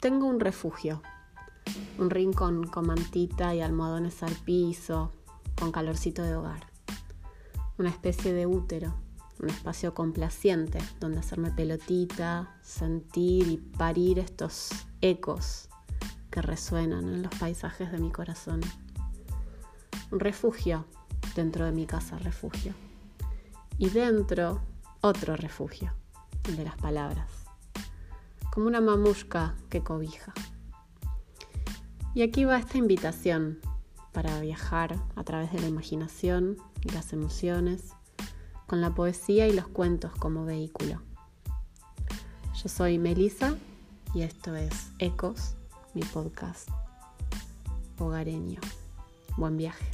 tengo un refugio, un rincón con mantita y almohadones al piso, con calorcito de hogar, una especie de útero, un espacio complaciente donde hacerme pelotita, sentir y parir estos ecos que resuenan en los paisajes de mi corazón. Un refugio dentro de mi casa refugio. Y dentro otro refugio, el de las palabras como una mamushka que cobija. Y aquí va esta invitación para viajar a través de la imaginación y las emociones, con la poesía y los cuentos como vehículo. Yo soy Melisa y esto es Ecos, mi podcast hogareño. Buen viaje.